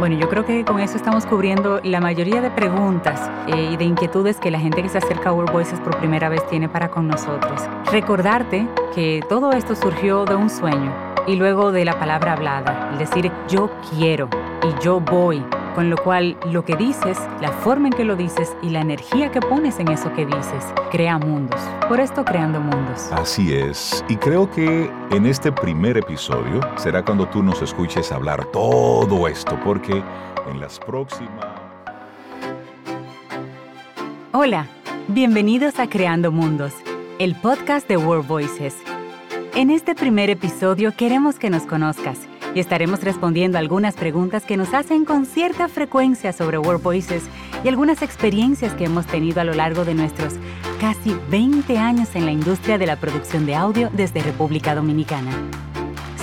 Bueno, yo creo que con eso estamos cubriendo la mayoría de preguntas eh, y de inquietudes que la gente que se acerca a World Voices por primera vez tiene para con nosotros. Recordarte que todo esto surgió de un sueño y luego de la palabra hablada, el decir yo quiero y yo voy con lo cual lo que dices, la forma en que lo dices y la energía que pones en eso que dices, crea mundos. Por esto creando mundos. Así es. Y creo que en este primer episodio será cuando tú nos escuches hablar todo esto, porque en las próximas... Hola, bienvenidos a Creando Mundos, el podcast de World Voices. En este primer episodio queremos que nos conozcas y estaremos respondiendo algunas preguntas que nos hacen con cierta frecuencia sobre World Voices y algunas experiencias que hemos tenido a lo largo de nuestros casi 20 años en la industria de la producción de audio desde República Dominicana.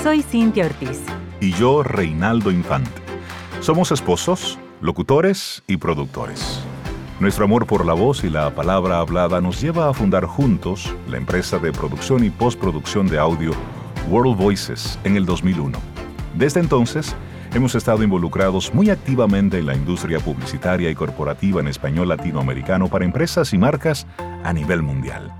Soy Cintia Ortiz. Y yo, Reinaldo Infante. Somos esposos, locutores y productores. Nuestro amor por la voz y la palabra hablada nos lleva a fundar juntos la empresa de producción y postproducción de audio World Voices en el 2001 desde entonces, hemos estado involucrados muy activamente en la industria publicitaria y corporativa en español latinoamericano para empresas y marcas a nivel mundial.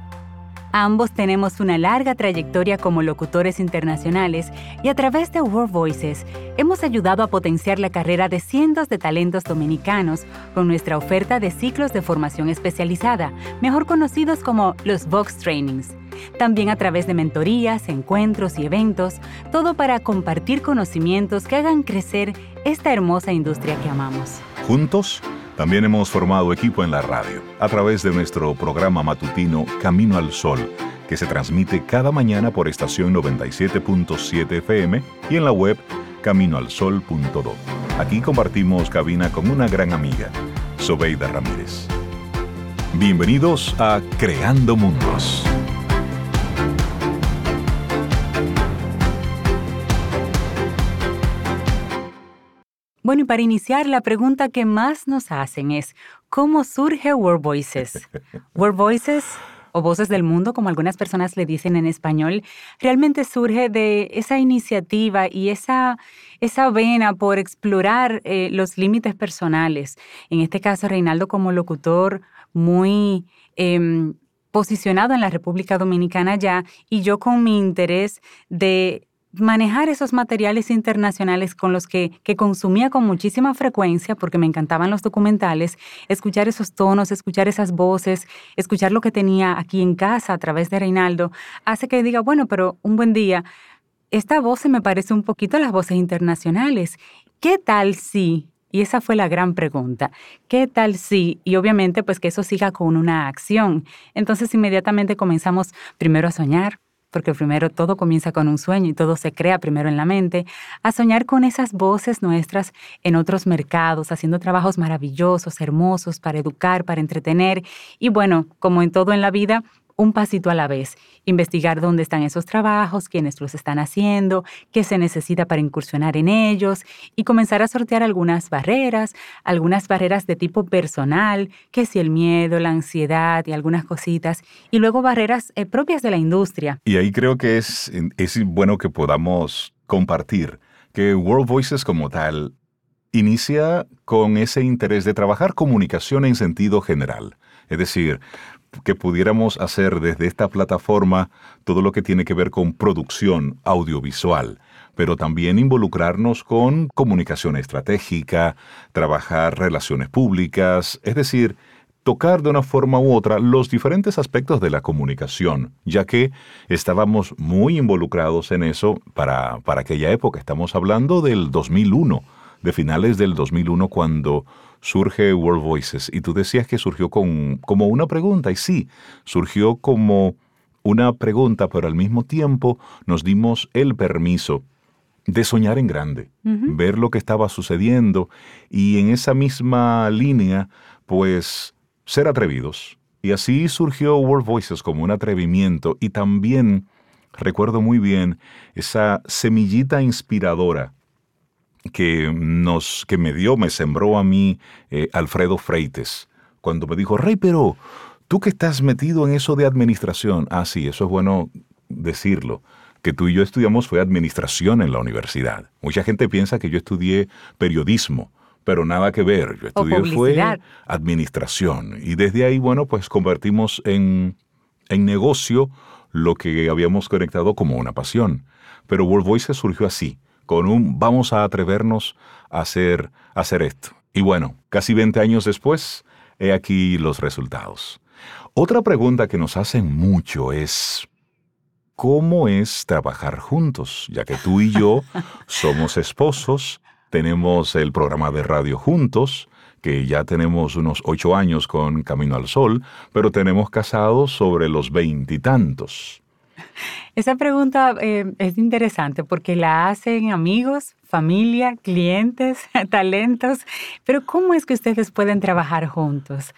Ambos tenemos una larga trayectoria como locutores internacionales y a través de World Voices hemos ayudado a potenciar la carrera de cientos de talentos dominicanos con nuestra oferta de ciclos de formación especializada, mejor conocidos como los Vox Trainings también a través de mentorías, encuentros y eventos, todo para compartir conocimientos que hagan crecer esta hermosa industria que amamos. Juntos, también hemos formado equipo en la radio, a través de nuestro programa matutino Camino al Sol, que se transmite cada mañana por estación 97.7 FM y en la web caminoalsol.do. Aquí compartimos cabina con una gran amiga, Sobeida Ramírez. Bienvenidos a Creando Mundos. Bueno, y para iniciar, la pregunta que más nos hacen es, ¿cómo surge World Voices? World Voices o Voces del Mundo, como algunas personas le dicen en español, realmente surge de esa iniciativa y esa, esa vena por explorar eh, los límites personales. En este caso, Reinaldo como locutor muy... Em, posicionado en la República Dominicana ya y yo con mi interés de manejar esos materiales internacionales con los que, consumía con muchísima frecuencia, porque me encantaban los documentales, escuchar esos tonos, escuchar esas voces, escuchar lo que tenía aquí en casa a través de Reinaldo, hace que diga, bueno, pero un buen día, esta voz se me parece un poquito a las voces internacionales. ¿Qué tal si? Y esa fue la gran pregunta. ¿Qué tal si? Y obviamente pues que eso siga con una acción. Entonces inmediatamente comenzamos primero a soñar, porque primero todo comienza con un sueño y todo se crea primero en la mente, a soñar con esas voces nuestras en otros mercados, haciendo trabajos maravillosos, hermosos, para educar, para entretener. Y bueno, como en todo en la vida, un pasito a la vez, investigar dónde están esos trabajos, quiénes los están haciendo, qué se necesita para incursionar en ellos y comenzar a sortear algunas barreras, algunas barreras de tipo personal, que si el miedo, la ansiedad y algunas cositas, y luego barreras eh, propias de la industria. Y ahí creo que es, es bueno que podamos compartir que World Voices como tal inicia con ese interés de trabajar comunicación en sentido general. Es decir, que pudiéramos hacer desde esta plataforma todo lo que tiene que ver con producción audiovisual, pero también involucrarnos con comunicación estratégica, trabajar relaciones públicas, es decir, tocar de una forma u otra los diferentes aspectos de la comunicación, ya que estábamos muy involucrados en eso para, para aquella época. Estamos hablando del 2001, de finales del 2001, cuando surge World Voices y tú decías que surgió con, como una pregunta y sí, surgió como una pregunta, pero al mismo tiempo nos dimos el permiso de soñar en grande, ver lo que estaba sucediendo y en esa misma línea, pues ser atrevidos. Y así surgió World Voices como un atrevimiento y también recuerdo muy bien esa semillita inspiradora que, nos, que me dio, me sembró a mí eh, Alfredo Freites, cuando me dijo, Rey, pero tú que estás metido en eso de administración, ah, sí, eso es bueno decirlo. que tú y yo estudiamos fue administración en la universidad. Mucha gente piensa que yo estudié periodismo, pero nada que ver. Yo estudié fue administración. Y desde ahí, bueno, pues convertimos en, en negocio lo que habíamos conectado como una pasión. Pero World Voices surgió así, con un vamos a atrevernos a hacer, a hacer esto. Y bueno, casi 20 años después, he aquí los resultados. Otra pregunta que nos hacen mucho es, ¿cómo es trabajar juntos? Ya que tú y yo somos esposos tenemos el programa de radio juntos, que ya tenemos unos ocho años con Camino al Sol, pero tenemos casados sobre los veintitantos. Esa pregunta eh, es interesante porque la hacen amigos, familia, clientes, talentos, pero ¿cómo es que ustedes pueden trabajar juntos?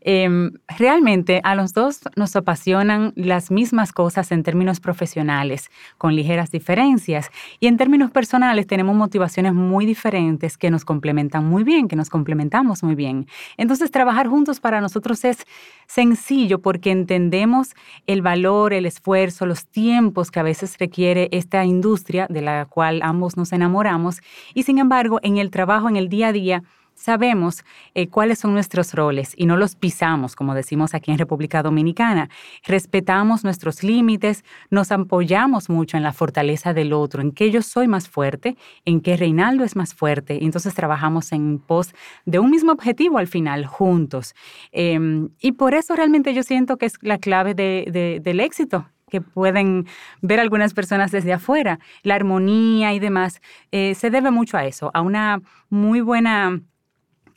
Em, realmente a los dos nos apasionan las mismas cosas en términos profesionales, con ligeras diferencias, y en términos personales tenemos motivaciones muy diferentes que nos complementan muy bien, que nos complementamos muy bien. Entonces trabajar juntos para nosotros es sencillo porque entendemos el valor, el esfuerzo, los tiempos que a veces requiere esta industria de la cual ambos nos enamoramos y sin embargo en el trabajo, en el día a día, sabemos eh, cuáles son nuestros roles y no los pisamos, como decimos aquí en República Dominicana. Respetamos nuestros límites, nos apoyamos mucho en la fortaleza del otro, en que yo soy más fuerte, en que Reinaldo es más fuerte, y entonces trabajamos en pos de un mismo objetivo al final, juntos. Em, y por eso realmente yo siento que es la clave del éxito que pueden ver algunas personas desde afuera. La armonía y demás eh, se debe mucho a eso, a una muy buena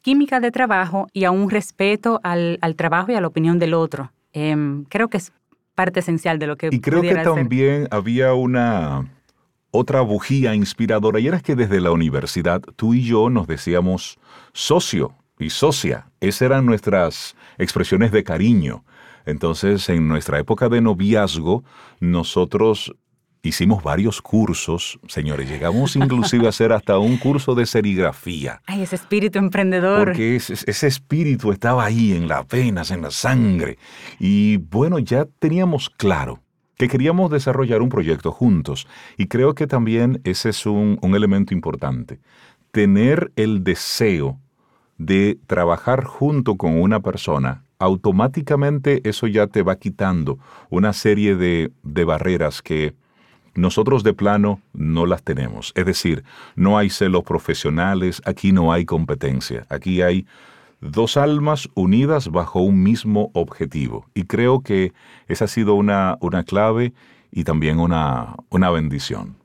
química de trabajo y a un respeto al, trabajo y a la opinión del otro. Em, creo que es parte esencial de lo que... Y creo que también había una otra bujía inspiradora y era que desde la universidad tú y yo nos decíamos socio y socia. Esas eran nuestras expresiones de cariño. Entonces, en nuestra época de noviazgo, nosotros hicimos varios cursos, señores, llegamos inclusive a hacer hasta un curso de serigrafía. Ay, ese espíritu emprendedor. Porque ese, ese, espíritu estaba ahí en las venas, en la sangre. Y bueno, ya teníamos claro que queríamos desarrollar un proyecto juntos. Y creo que también ese es un, un elemento importante. Tener el deseo de trabajar junto con una persona automáticamente eso ya te va quitando una serie de, de barreras que nosotros de plano no las tenemos. Es decir, no hay celos profesionales, aquí no hay competencia, aquí hay dos almas unidas bajo un mismo objetivo. Y creo que esa ha sido una, una clave y también una, una bendición.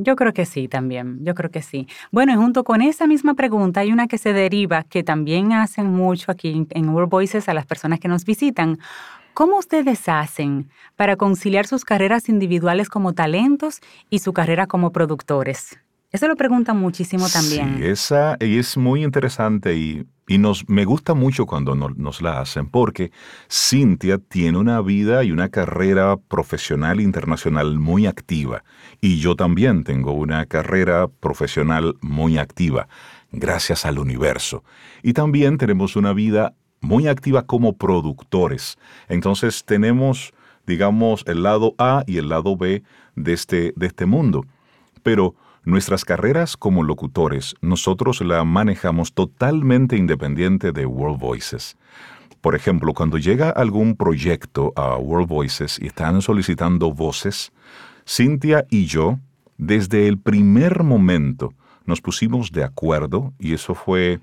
Yo creo que sí también, yo creo que sí. Bueno, y junto con esa misma pregunta hay una que se deriva, que también hacen mucho aquí en World Voices a las personas que nos visitan. ¿Cómo ustedes hacen para conciliar sus carreras individuales como talentos y su carrera como productores? Eso lo preguntan muchísimo también. Sí, esa es muy interesante y, nos, me gusta mucho cuando nos la hacen porque Cintia tiene una vida y una carrera profesional internacional muy activa y yo también tengo una carrera profesional muy activa, gracias al universo. Y también tenemos una vida muy activa como productores. Entonces tenemos, digamos, el lado A y el lado B de este, de este mundo. Pero Nuestras carreras como locutores, nosotros la manejamos totalmente independiente de World Voices. Por ejemplo, cuando llega algún proyecto a World Voices y están solicitando voces, Cynthia y yo, desde el primer momento, nos pusimos de acuerdo y eso fue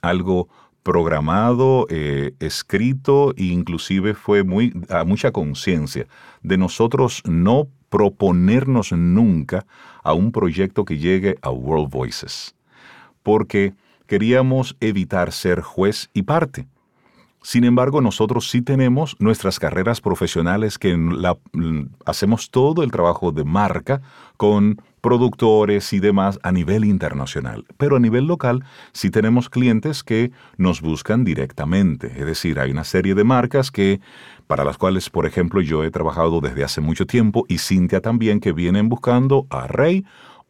algo programado, eh, escrito e inclusive fue muy, a mucha conciencia de nosotros no proponernos nunca a un proyecto que llegue a World Voices, porque queríamos evitar ser juez y parte. Sin embargo, nosotros sí tenemos nuestras carreras profesionales que la, hacemos todo el trabajo de marca con productores y demás a nivel internacional. Pero a nivel local sí tenemos clientes que nos buscan directamente. Es decir, hay una serie de marcas que para las cuales, por ejemplo, yo he trabajado desde hace mucho tiempo y Cintia también que vienen buscando a Rey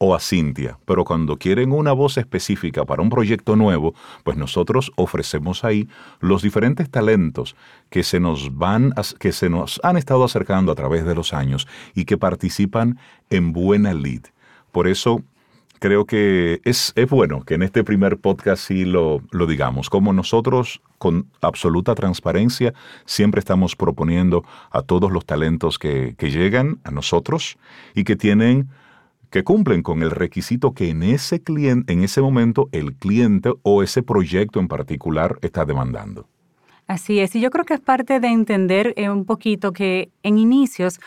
o a Cintia, pero cuando quieren una voz específica para un proyecto nuevo, pues nosotros ofrecemos ahí los diferentes talentos que se nos van que se nos han estado acercando a través de los años y que participan en buena lead. Por eso creo que es, es, bueno que en este primer podcast sí lo, lo, digamos, como nosotros con absoluta transparencia siempre estamos proponiendo a todos los talentos que, que llegan a nosotros y que tienen que cumplen con el requisito que en ese cliente, en ese momento el cliente o ese proyecto en particular está demandando. Así es, y yo creo que es parte de entender eh, un poquito que en inicios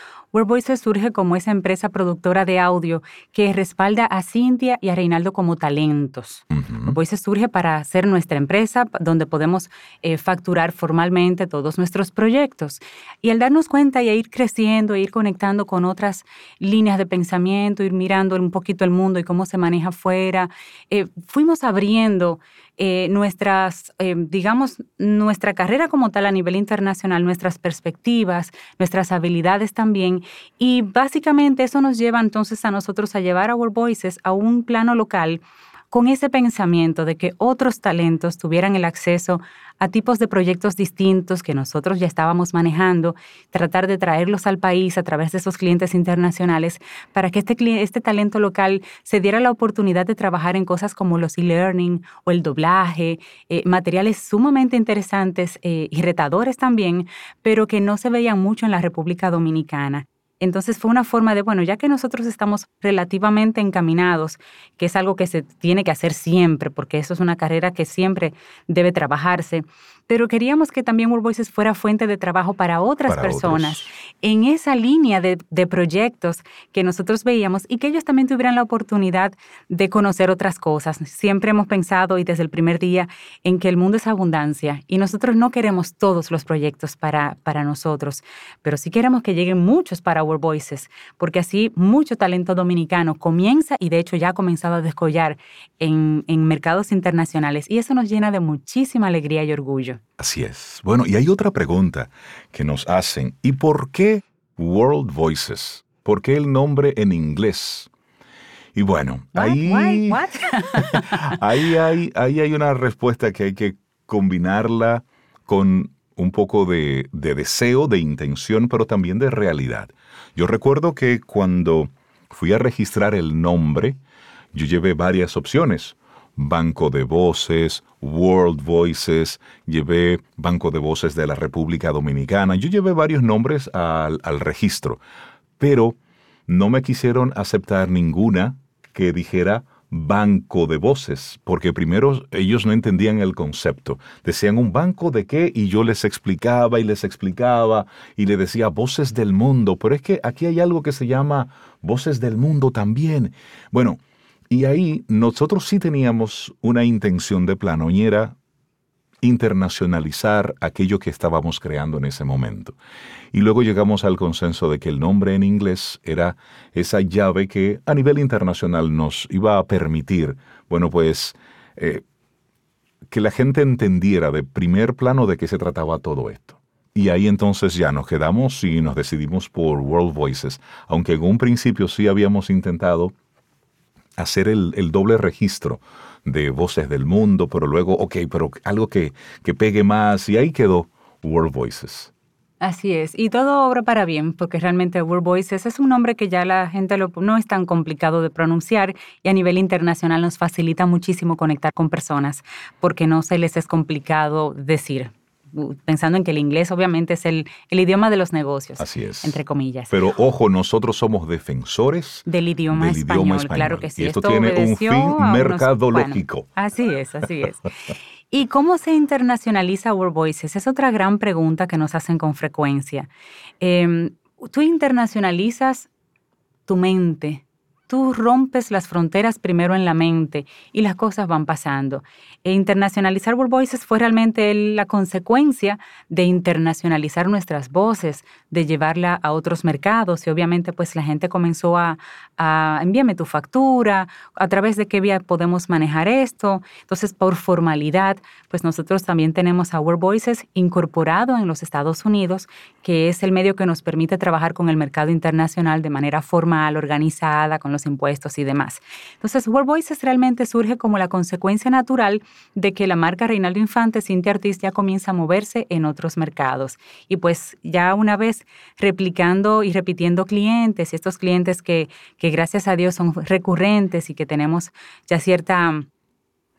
Voices surge como esa empresa productora de audio que respalda a Cintia y a Reinaldo como talentos. Uh Voices surge para ser nuestra empresa donde podemos eh, facturar formalmente todos nuestros proyectos. Y al darnos cuenta y a ir creciendo, e ir conectando con otras líneas de pensamiento, ir mirando un poquito el mundo y cómo se maneja afuera, eh, fuimos abriendo eh, nuestras, digamos, nuestra carrera como tal a nivel internacional, nuestras perspectivas, nuestras habilidades también. Y básicamente eso nos lleva entonces a nosotros a llevar Our Voices a un plano local con ese pensamiento de que otros talentos tuvieran el acceso a tipos de proyectos distintos que nosotros ya estábamos manejando, tratar de traerlos al país a través de esos clientes internacionales para que este, este talento local se diera la oportunidad de trabajar en cosas como los e-learning o el doblaje, eh, materiales sumamente interesantes eh, y retadores también, pero que no se veían mucho en la República Dominicana. Entonces fue una forma de, bueno, ya que nosotros estamos relativamente encaminados, que es algo que se tiene que hacer siempre, porque eso es una carrera que siempre debe trabajarse, pero queríamos que también World Voices fuera fuente de trabajo para otras personas en esa línea de, proyectos que nosotros veíamos y que ellos también tuvieran la oportunidad de conocer otras cosas. Siempre hemos pensado y desde el primer día en que el mundo es abundancia y nosotros no queremos todos los proyectos para, para nosotros, pero sí queremos que lleguen muchos para World Voices, porque así mucho talento dominicano comienza y de hecho ya ha comenzado a descollar en, en mercados internacionales y eso nos llena de muchísima alegría y orgullo. Así es. Bueno, y hay otra pregunta que nos hacen. ¿Y por qué World Voices? ¿Por qué el nombre en inglés? Y bueno, ahí, ahí, hay, ahí hay una respuesta que hay que combinarla con un poco de, de, deseo, de intención, pero también de realidad. Yo recuerdo que cuando fui a registrar el nombre, yo llevé varias opciones. Banco de Voces, World Voices, llevé Banco de Voces de la República Dominicana, yo llevé varios nombres al, registro, pero no me quisieron aceptar ninguna que dijera banco de voces, porque primero ellos no entendían el concepto. Decían un banco de qué y yo les explicaba y les explicaba y le decía voces del mundo, pero es que aquí hay algo que se llama voces del mundo también. Bueno, y ahí nosotros sí teníamos una intención de plano y era internacionalizar aquello que estábamos creando en ese momento. Y luego llegamos al consenso de que el nombre en inglés era esa llave que a nivel internacional nos iba a permitir, bueno, pues, eh, que la gente entendiera de primer plano de qué se trataba todo esto. Y ahí entonces ya nos quedamos y nos decidimos por World Voices, aunque en un principio sí habíamos intentado hacer el, doble registro de voces del mundo, pero luego, ok, pero algo que, que pegue más, y ahí quedó World Voices. Así es, y todo obra para bien, porque realmente World Voices es un nombre que ya la gente lo, no es tan complicado de pronunciar y a nivel internacional nos facilita muchísimo conectar con personas, porque no se les es complicado decir pensando en que el inglés obviamente es el, idioma de los negocios. Así es. Entre comillas. Pero ojo, nosotros somos defensores del idioma, español, claro que sí. Y esto, tiene un fin mercadológico. así es, así es. ¿Y cómo se internacionaliza World Voices? Es otra gran pregunta que nos hacen con frecuencia. Em, tú internacionalizas tu mente, tú rompes las fronteras primero en la mente y las cosas van pasando. E internacionalizar World Voices fue realmente la consecuencia de internacionalizar nuestras voces, de llevarla a otros mercados y obviamente pues la gente comenzó a, a envíame tu factura, a través de qué vía podemos manejar esto. Entonces por formalidad pues nosotros también tenemos a World Voices incorporado en los Estados Unidos, que es el medio que nos permite trabajar con el mercado internacional de manera formal, organizada, con los impuestos y demás. Entonces, World Voices realmente surge como la consecuencia natural de que la marca Reinaldo Infante, Cintia Ortiz, ya comienza a moverse en otros mercados. Y pues ya una vez replicando y repitiendo clientes, estos clientes que, que gracias a Dios son recurrentes y que tenemos ya cierta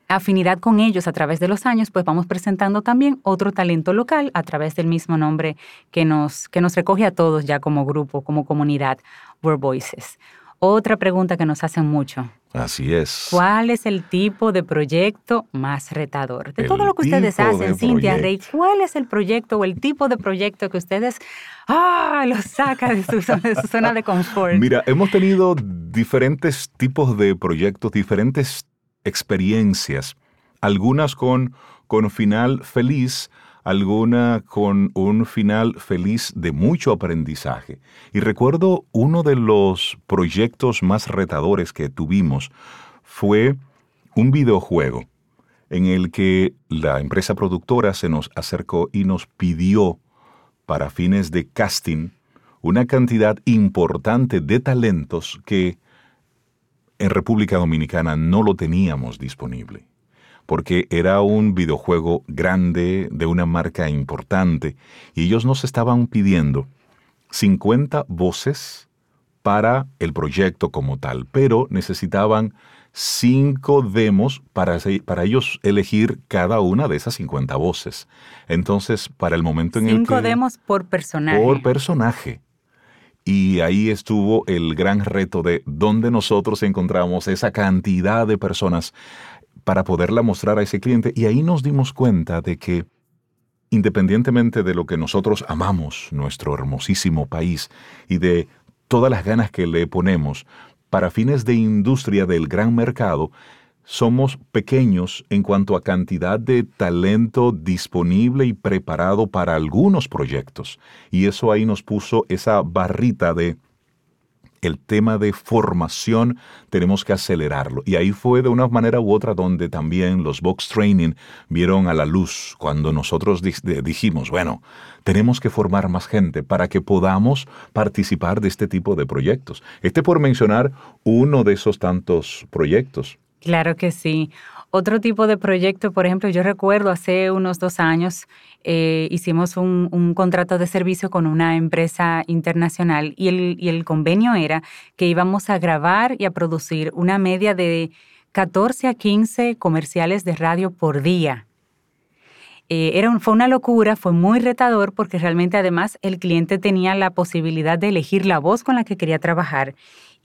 afinidad con ellos a través de los años, pues vamos presentando también otro talento local a través del mismo nombre que nos, que nos recoge a todos ya como grupo, como comunidad, World Voices. Otra pregunta que nos hacen mucho. Así es. ¿Cuál es el tipo de proyecto más retador? De todo lo que ustedes hacen, Cintia Rey, ¿cuál es el proyecto o el tipo de proyecto que ustedes ah, los saca de su, de su zona de confort? Mira, hemos tenido diferentes tipos de proyectos, diferentes experiencias, algunas con, con final feliz, alguna con un final feliz de mucho aprendizaje. Y recuerdo uno de los proyectos más retadores que tuvimos fue un videojuego en el que la empresa productora se nos acercó y nos pidió para fines de casting una cantidad importante de talentos que en República Dominicana no lo teníamos disponible, porque era un videojuego grande de una marca importante y ellos nos estaban pidiendo 50 voces para el proyecto como tal, pero necesitaban cinco demos para, para ellos elegir cada una de esas 50 voces. Entonces, para el momento en el que... Cinco demos por personaje. Por personaje. Y ahí estuvo el gran reto de dónde nosotros encontramos esa cantidad de personas para poderla mostrar a ese cliente. Y ahí nos dimos cuenta de que, independientemente de lo que nosotros amamos, nuestro hermosísimo país, y de todas las ganas que le ponemos, para fines de industria del gran mercado, somos pequeños en cuanto a cantidad de talento disponible y preparado para algunos proyectos. Y eso ahí nos puso esa barrita de el tema de formación tenemos que acelerarlo. Y ahí fue de una manera u otra donde también los Box Training vieron a la luz cuando nosotros dijimos, bueno, tenemos que formar más gente para que podamos participar de este tipo de proyectos. Este por mencionar uno de esos tantos proyectos. Claro que sí. Otro tipo de proyecto, por ejemplo, yo recuerdo hace unos dos años eh, hicimos un, contrato de servicio con una empresa internacional y el, el convenio era que íbamos a grabar y a producir una media de 14 a 15 comerciales de radio por día. Eh, era fue una locura, fue muy retador porque realmente además el cliente tenía la posibilidad de elegir la voz con la que quería trabajar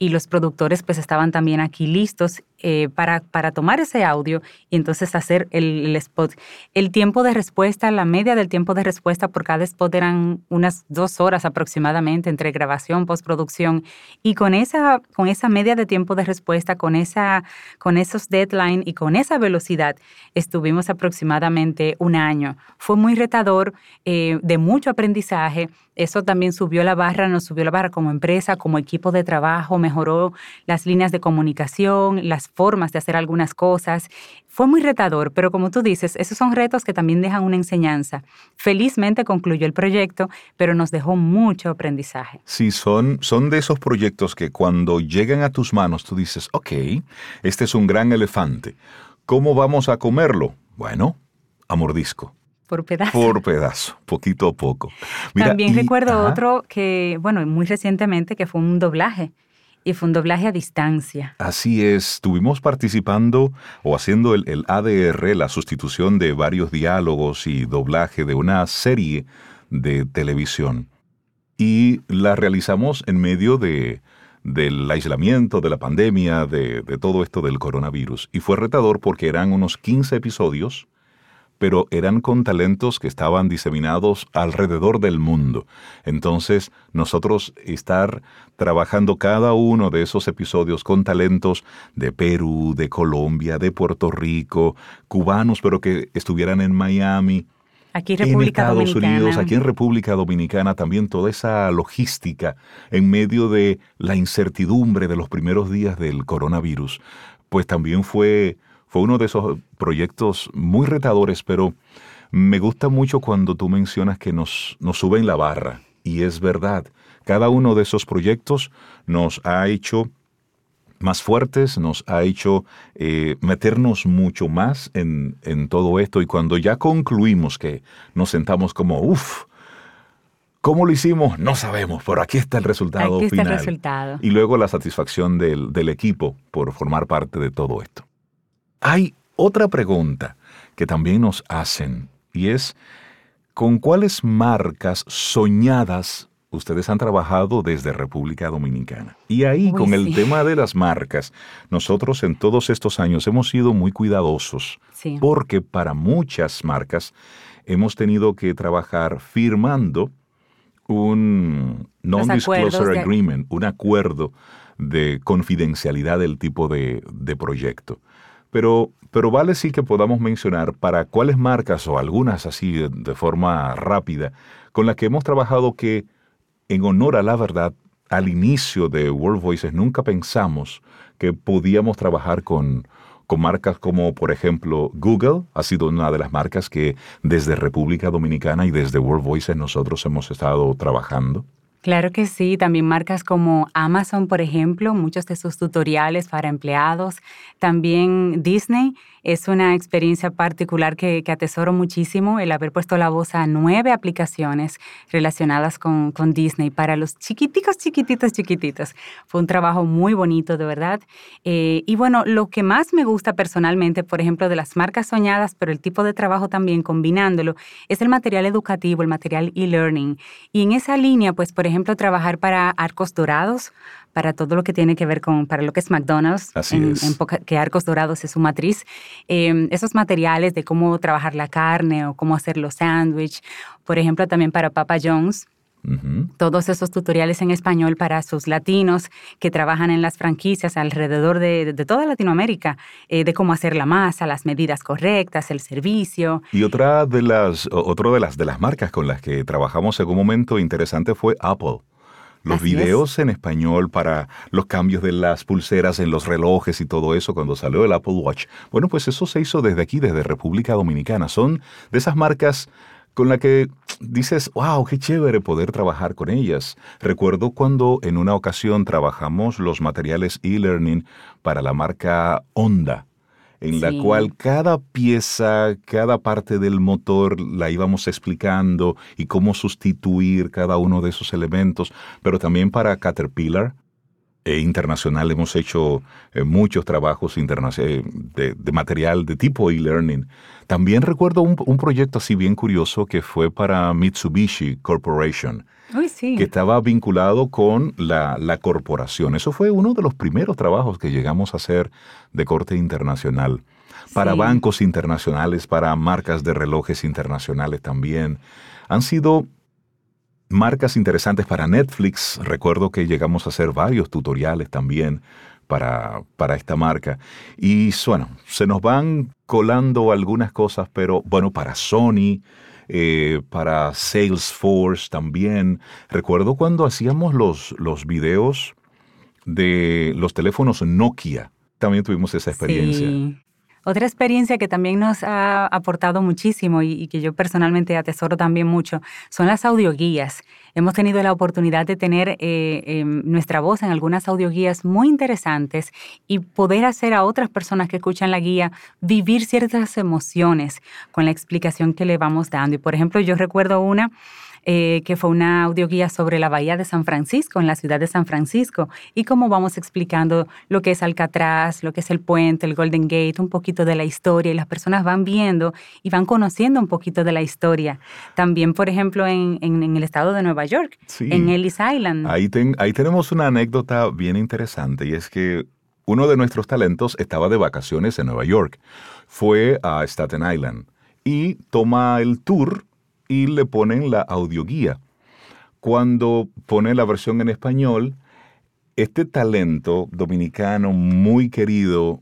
y los productores pues estaban también aquí listos eh, para, para, tomar ese audio y entonces hacer el, spot. El tiempo de respuesta, la media del tiempo de respuesta por cada spot eran unas dos horas aproximadamente entre grabación, postproducción y con esa, con esa media de tiempo de respuesta, con, esa, con esos deadlines y con esa velocidad estuvimos aproximadamente un año. Fue muy retador, eh, de mucho aprendizaje. Eso también subió la barra, nos subió la barra como empresa, como equipo de trabajo, mejoró las líneas de comunicación, las formas de hacer algunas cosas. Fue muy retador, pero como tú dices, esos son retos que también dejan una enseñanza. Felizmente concluyó el proyecto, pero nos dejó mucho aprendizaje. Sí, son, son de esos proyectos que cuando llegan a tus manos tú dices, ok, este es un gran elefante. ¿Cómo vamos a comerlo? Bueno, a mordisco. Por pedazo. Por pedazo, poquito a poco. También recuerdo otro que, bueno, muy recientemente, que fue un doblaje y fue un doblaje a distancia. Así es, estuvimos participando o haciendo el, ADR, la sustitución de varios diálogos y doblaje de una serie de televisión. Y la realizamos en medio de, del aislamiento, de la pandemia, de, de todo esto del coronavirus. Y fue retador porque eran unos 15 episodios pero eran con talentos que estaban diseminados alrededor del mundo. Entonces, nosotros estar trabajando cada uno de esos episodios con talentos de Perú, de Colombia, de Puerto Rico, cubanos, pero que estuvieran en Miami, Aquí en República Estados Unidos, aquí en República Dominicana, también toda esa logística en medio de la incertidumbre de los primeros días del coronavirus, pues también fue fue uno de esos proyectos muy retadores, pero me gusta mucho cuando tú mencionas que nos, nos suben la barra. Y es verdad, cada uno de esos proyectos nos ha hecho más fuertes, nos ha hecho eh, meternos mucho más en, en, todo esto y cuando ya concluimos que nos sentamos como, uff, ¿cómo lo hicimos? No sabemos, pero aquí está el resultado aquí está El resultado. Y luego la satisfacción del, del equipo por formar parte de todo esto. Hay otra pregunta que también nos hacen y es, ¿con cuáles marcas soñadas ustedes han trabajado desde República Dominicana. Y ahí, con el tema de las marcas, nosotros en todos estos años hemos sido muy cuidadosos, porque para muchas marcas hemos tenido que trabajar firmando un non-disclosure agreement, un acuerdo de confidencialidad del tipo de, de proyecto. Pero, pero, vale sí que podamos mencionar para cuáles marcas o algunas así de forma rápida con las que hemos trabajado que en honor a la verdad, al inicio de World Voices nunca pensamos que podíamos trabajar con, con marcas como, por ejemplo, Google, ha sido una de las marcas que desde República Dominicana y desde World Voices nosotros hemos estado trabajando. Claro que sí, también marcas como Amazon, por ejemplo, muchos de sus tutoriales para empleados, también Disney es una experiencia particular que, atesoro muchísimo, el haber puesto la voz a nueve aplicaciones relacionadas con, Disney para los chiquiticos, chiquititos, chiquititos. Fue un trabajo muy bonito, de verdad. Eh, y bueno, lo que más me gusta personalmente, por ejemplo, de las marcas soñadas, pero el tipo de trabajo también combinándolo, es el material educativo, el material e-learning. Y en esa línea, pues, por ejemplo, trabajar para Arcos Dorados, para todo lo que tiene que ver con, para lo que es McDonald's, en, que Arcos Dorados es su matriz. Em, esos materiales de cómo trabajar la carne o cómo hacer los sándwiches, por ejemplo, también para Papa John's. Todos esos tutoriales en español para sus latinos que trabajan en las franquicias alrededor de, toda Latinoamérica, eh, de cómo hacer la masa, las medidas correctas, el servicio. Y otra de las, otro de las, de las marcas con las que trabajamos en un momento interesante fue Apple los videos en español para los cambios de las pulseras en los relojes y todo eso cuando salió el Apple Watch. Bueno, pues eso se hizo desde aquí, desde República Dominicana. Son de esas marcas con las que dices, wow, qué chévere poder trabajar con ellas. Recuerdo cuando en una ocasión trabajamos los materiales e-learning para la marca Honda en la cual cada pieza, cada parte del motor la íbamos explicando y cómo sustituir cada uno de esos elementos, pero también para Caterpillar. E internacional hemos hecho eh, muchos trabajos eh, de, de, material de tipo e-learning. También recuerdo un, un proyecto así bien curioso que fue para Mitsubishi Corporation que estaba vinculado con la, corporación. Eso fue uno de los primeros trabajos que llegamos a hacer de corte internacional. Para bancos internacionales, para marcas de relojes internacionales también. Han sido marcas interesantes para Netflix. Recuerdo que llegamos a hacer varios tutoriales también para, para, esta marca. Y bueno, se nos van colando algunas cosas, pero bueno, para Sony, eh, para Salesforce también. Recuerdo cuando hacíamos los, los videos de los teléfonos Nokia, también tuvimos esa experiencia. Otra experiencia que también nos ha aportado muchísimo y, que yo personalmente atesoro también mucho son las audioguías. Hemos tenido la oportunidad de tener eh, em, nuestra voz en algunas audioguías muy interesantes y poder hacer a otras personas que escuchan la guía vivir ciertas emociones con la explicación que le vamos dando. Y por ejemplo, yo recuerdo una eh, que fue una audioguía sobre la bahía de San Francisco, en la ciudad de San Francisco, y cómo vamos explicando lo que es Alcatraz, lo que es el puente, el Golden Gate, un poquito de la historia, y las personas van viendo y van conociendo un poquito de la historia. También, por ejemplo, en, el estado de Nueva York, en Ellis Island. Ahí, ahí tenemos una anécdota bien interesante, y es que uno de nuestros talentos estaba de vacaciones en Nueva York. Fue a Staten Island y toma el tour y le ponen la audioguía. Cuando pone la versión en español, este talento dominicano muy querido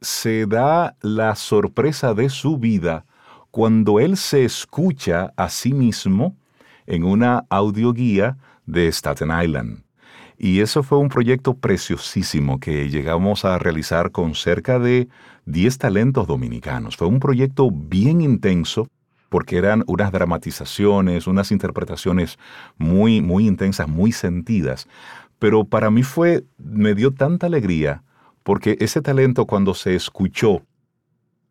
se da la sorpresa de su vida cuando él se escucha a sí mismo en una audioguía de Staten Island. Y eso fue un proyecto preciosísimo que llegamos a realizar con cerca de 10 talentos dominicanos. Fue un proyecto bien intenso porque eran unas dramatizaciones, unas interpretaciones muy, muy intensas, muy sentidas. pero para mí fue, me dio tanta alegría, porque ese talento cuando se escuchó,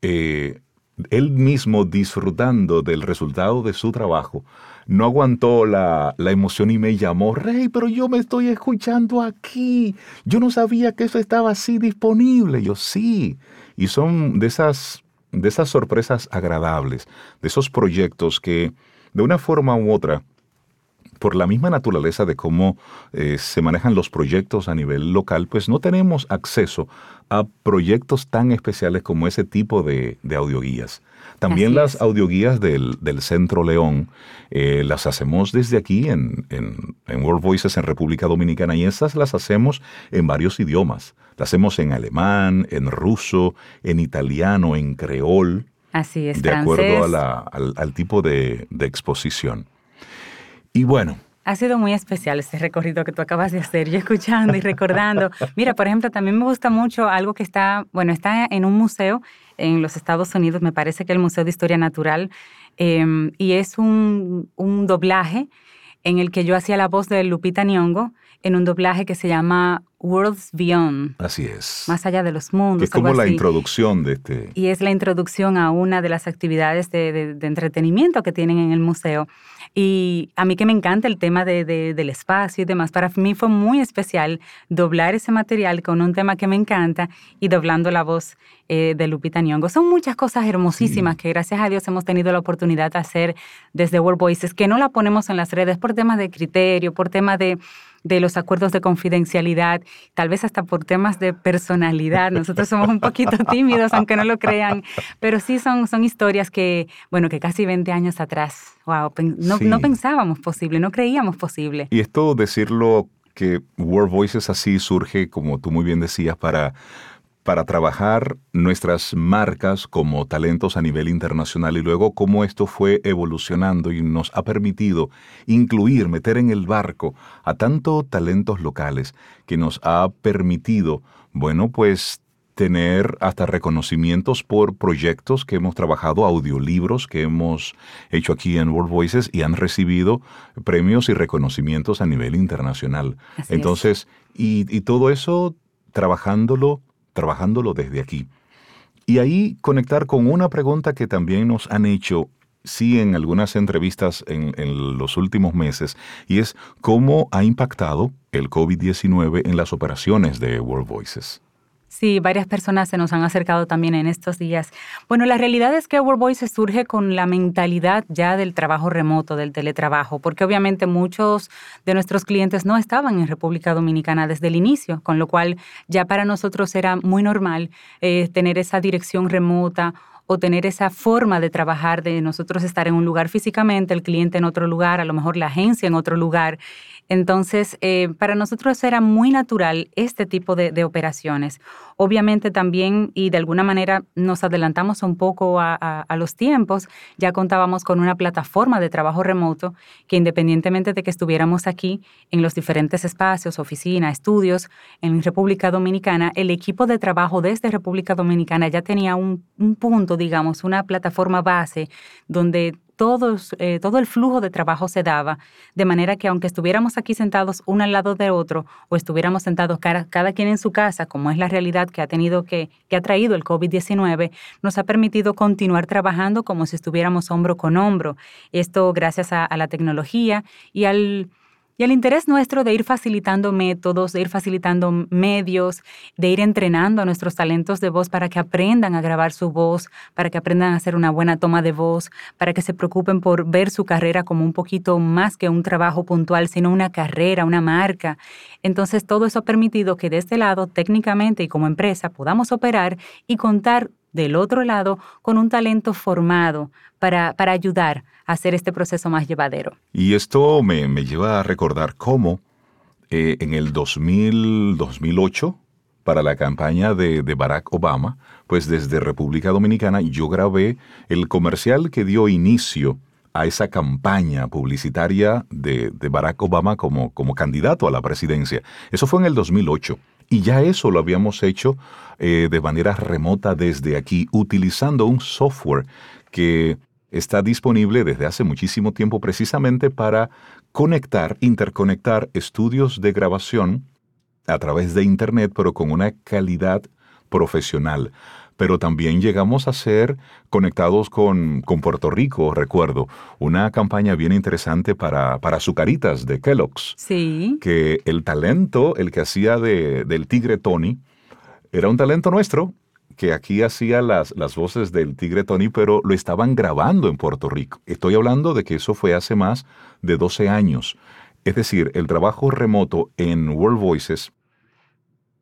eh, él mismo disfrutando del resultado de su trabajo, no aguantó la, la, emoción y me llamó, Rey, pero yo me estoy escuchando aquí. Yo no sabía que eso estaba así disponible. Yo sí. Y son de esas, de esas sorpresas agradables, de esos proyectos que de una forma u otra por la misma naturaleza de cómo eh, se manejan los proyectos a nivel local, pues no tenemos acceso a proyectos tan especiales como ese tipo de, audioguías. También las audioguías del, Centro León eh, las hacemos desde aquí en, en, World Voices en República Dominicana y esas las hacemos en varios idiomas. Las hacemos en alemán, en ruso, en italiano, en creol. Así es. De acuerdo al, al, tipo de, de exposición. Y bueno, ha sido muy especial este recorrido que tú acabas de hacer, yo escuchando y recordando. Mira, por ejemplo, también me gusta mucho algo que está, bueno, está en un museo en los Estados Unidos, me parece que el Museo de Historia Natural, em, y es un, un, doblaje en el que yo hacía la voz de Lupita Nyong'o en un doblaje que se llama Worlds Beyond. Así es. Más allá de los mundos. es como la introducción de este. Y es la introducción a una de las actividades de, de entretenimiento que tienen en el museo. Y a mí que me encanta el tema de, del espacio y demás, para mí fue muy especial doblar ese material con un tema que me encanta y doblando la voz eh, de Lupita Nyong'o. Son muchas cosas hermosísimas que gracias a Dios hemos tenido la oportunidad de hacer desde World Voices, que no la ponemos en las redes por temas de criterio, por temas de de los acuerdos de confidencialidad, tal vez hasta por temas de personalidad. Nosotros somos un poquito tímidos, aunque no lo crean, pero sí son, son historias que, bueno, que casi 20 años atrás, wow, no, no pensábamos posible, no creíamos posible. Y esto decirlo que World Voices así surge, como tú muy bien decías, para para trabajar nuestras marcas como talentos a nivel internacional y luego cómo esto fue evolucionando y nos ha permitido incluir, meter en el barco a tanto talentos locales que nos ha permitido, bueno, pues tener hasta reconocimientos por proyectos que hemos trabajado, audiolibros que hemos hecho aquí en World Voices y han recibido premios y reconocimientos a nivel internacional. Entonces, y, y todo eso trabajándolo trabajándolo desde aquí. Y ahí conectar con una pregunta que también nos han hecho, sí, en algunas entrevistas en, los últimos meses, y es cómo ha impactado el COVID-19 en las operaciones de World Voices. Sí, varias personas se nos han acercado también en estos días. Bueno, la realidad es que World Voice surge con la mentalidad ya del trabajo remoto, del teletrabajo, porque obviamente muchos de nuestros clientes no estaban en República Dominicana desde el inicio, con lo cual ya para nosotros era muy normal eh, tener esa dirección remota o tener esa forma de trabajar, de nosotros estar en un lugar físicamente, el cliente en otro lugar, a lo mejor la agencia en otro lugar. Entonces, eh, para nosotros era muy natural este tipo de, operaciones. Obviamente también, y de alguna manera nos adelantamos un poco a, los tiempos, ya contábamos con una plataforma de trabajo remoto que independientemente de que estuviéramos aquí en los diferentes espacios, oficina, estudios, en República Dominicana, el equipo de trabajo desde República Dominicana ya tenía un punto, digamos, una plataforma base donde eh, todo el flujo de trabajo se daba, de manera que aunque estuviéramos aquí sentados uno al lado de otro o estuviéramos sentados cada, quien en su casa, como es la realidad que ha tenido que, que ha traído el COVID-19, nos ha permitido continuar trabajando como si estuviéramos hombro con hombro. Esto gracias a la tecnología y al y el interés nuestro de ir facilitando métodos, de ir facilitando medios, de ir entrenando a nuestros talentos de voz para que aprendan a grabar su voz, para que aprendan a hacer una buena toma de voz, para que se preocupen por ver su carrera como un poquito más que un trabajo puntual, sino una carrera, una marca. Entonces todo eso ha permitido que de este lado, técnicamente y como empresa, podamos operar y contar del otro lado con un talento formado para, para ayudar a hacer este proceso más llevadero. Y esto me, lleva a recordar cómo eh, en el 2000, 2008, para la campaña de, Barack Obama, pues desde República Dominicana yo grabé el comercial que dio inicio a esa campaña publicitaria de, Barack Obama como, como candidato a la presidencia. Eso fue en el 2008. Y ya eso lo habíamos hecho eh, de manera remota desde aquí, utilizando un software que está disponible desde hace muchísimo tiempo precisamente para conectar, interconectar estudios de grabación a través de Internet, pero con una calidad profesional. Pero también llegamos a ser conectados con, con Puerto Rico, recuerdo, una campaña bien interesante para, para Azucaritas de Kellogg's. Sí. Que el talento, el que hacía de, del tigre Tony, era un talento nuestro, que aquí hacía las, las voces del tigre Tony, pero lo estaban grabando en Puerto Rico. Estoy hablando de que eso fue hace más de 12 años. Es decir, el trabajo remoto en World Voices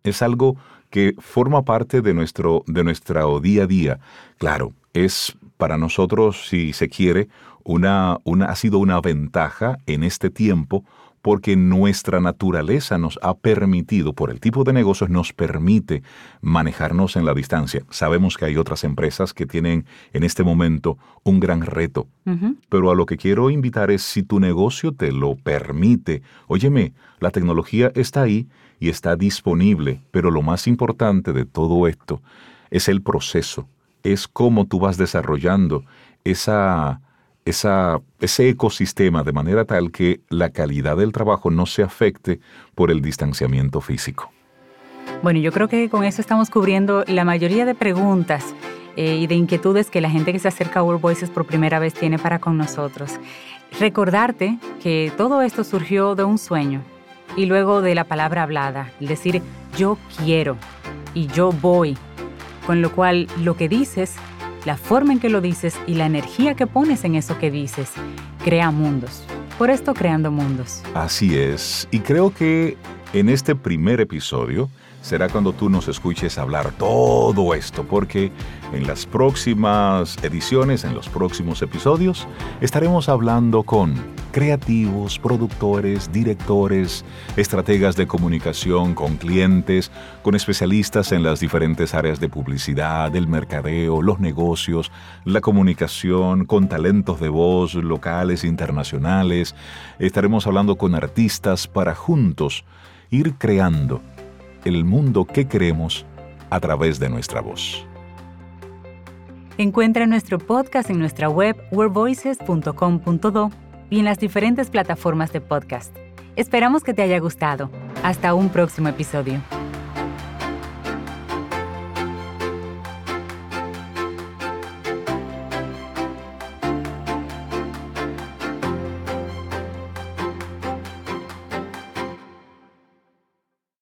es algo que forma parte de nuestro, de nuestro día a día. Claro, es para nosotros, si se quiere, una, una, ha sido una ventaja en este tiempo porque nuestra naturaleza nos ha permitido, por el tipo de negocios, nos permite manejarnos en la distancia. Sabemos que hay otras empresas que tienen en este momento un gran reto, pero a lo que quiero invitar es si tu negocio te lo permite, óyeme, la tecnología está ahí y está disponible, pero lo más importante de todo esto es el proceso, es cómo tú vas desarrollando esa ese ecosistema de manera tal que la calidad del trabajo no se afecte por el distanciamiento físico. Bueno, yo creo que con eso estamos cubriendo la mayoría de preguntas eh, y de inquietudes que la gente que se acerca a World Voices por primera vez tiene para con nosotros. Recordarte que todo esto surgió de un sueño y luego de la palabra hablada, el decir yo quiero y yo voy, con lo cual lo que dices la forma en que lo dices y la energía que pones en eso que dices crea mundos. Por esto creando mundos. Así es. Y creo que en este primer episodio será cuando tú nos escuches hablar todo esto, porque en las próximas ediciones, en los próximos episodios, estaremos hablando con creativos, productores, directores, estrategas de comunicación, con clientes, con especialistas en las diferentes áreas de publicidad, el mercadeo, los negocios, la comunicación, con talentos de voz locales, internacionales. Estaremos hablando con artistas para juntos ir creando el mundo que queremos a través de nuestra voz. Encuentra nuestro podcast en nuestra web worvoices.com.do y en las diferentes plataformas de podcast. Esperamos que te haya gustado. Hasta un próximo episodio.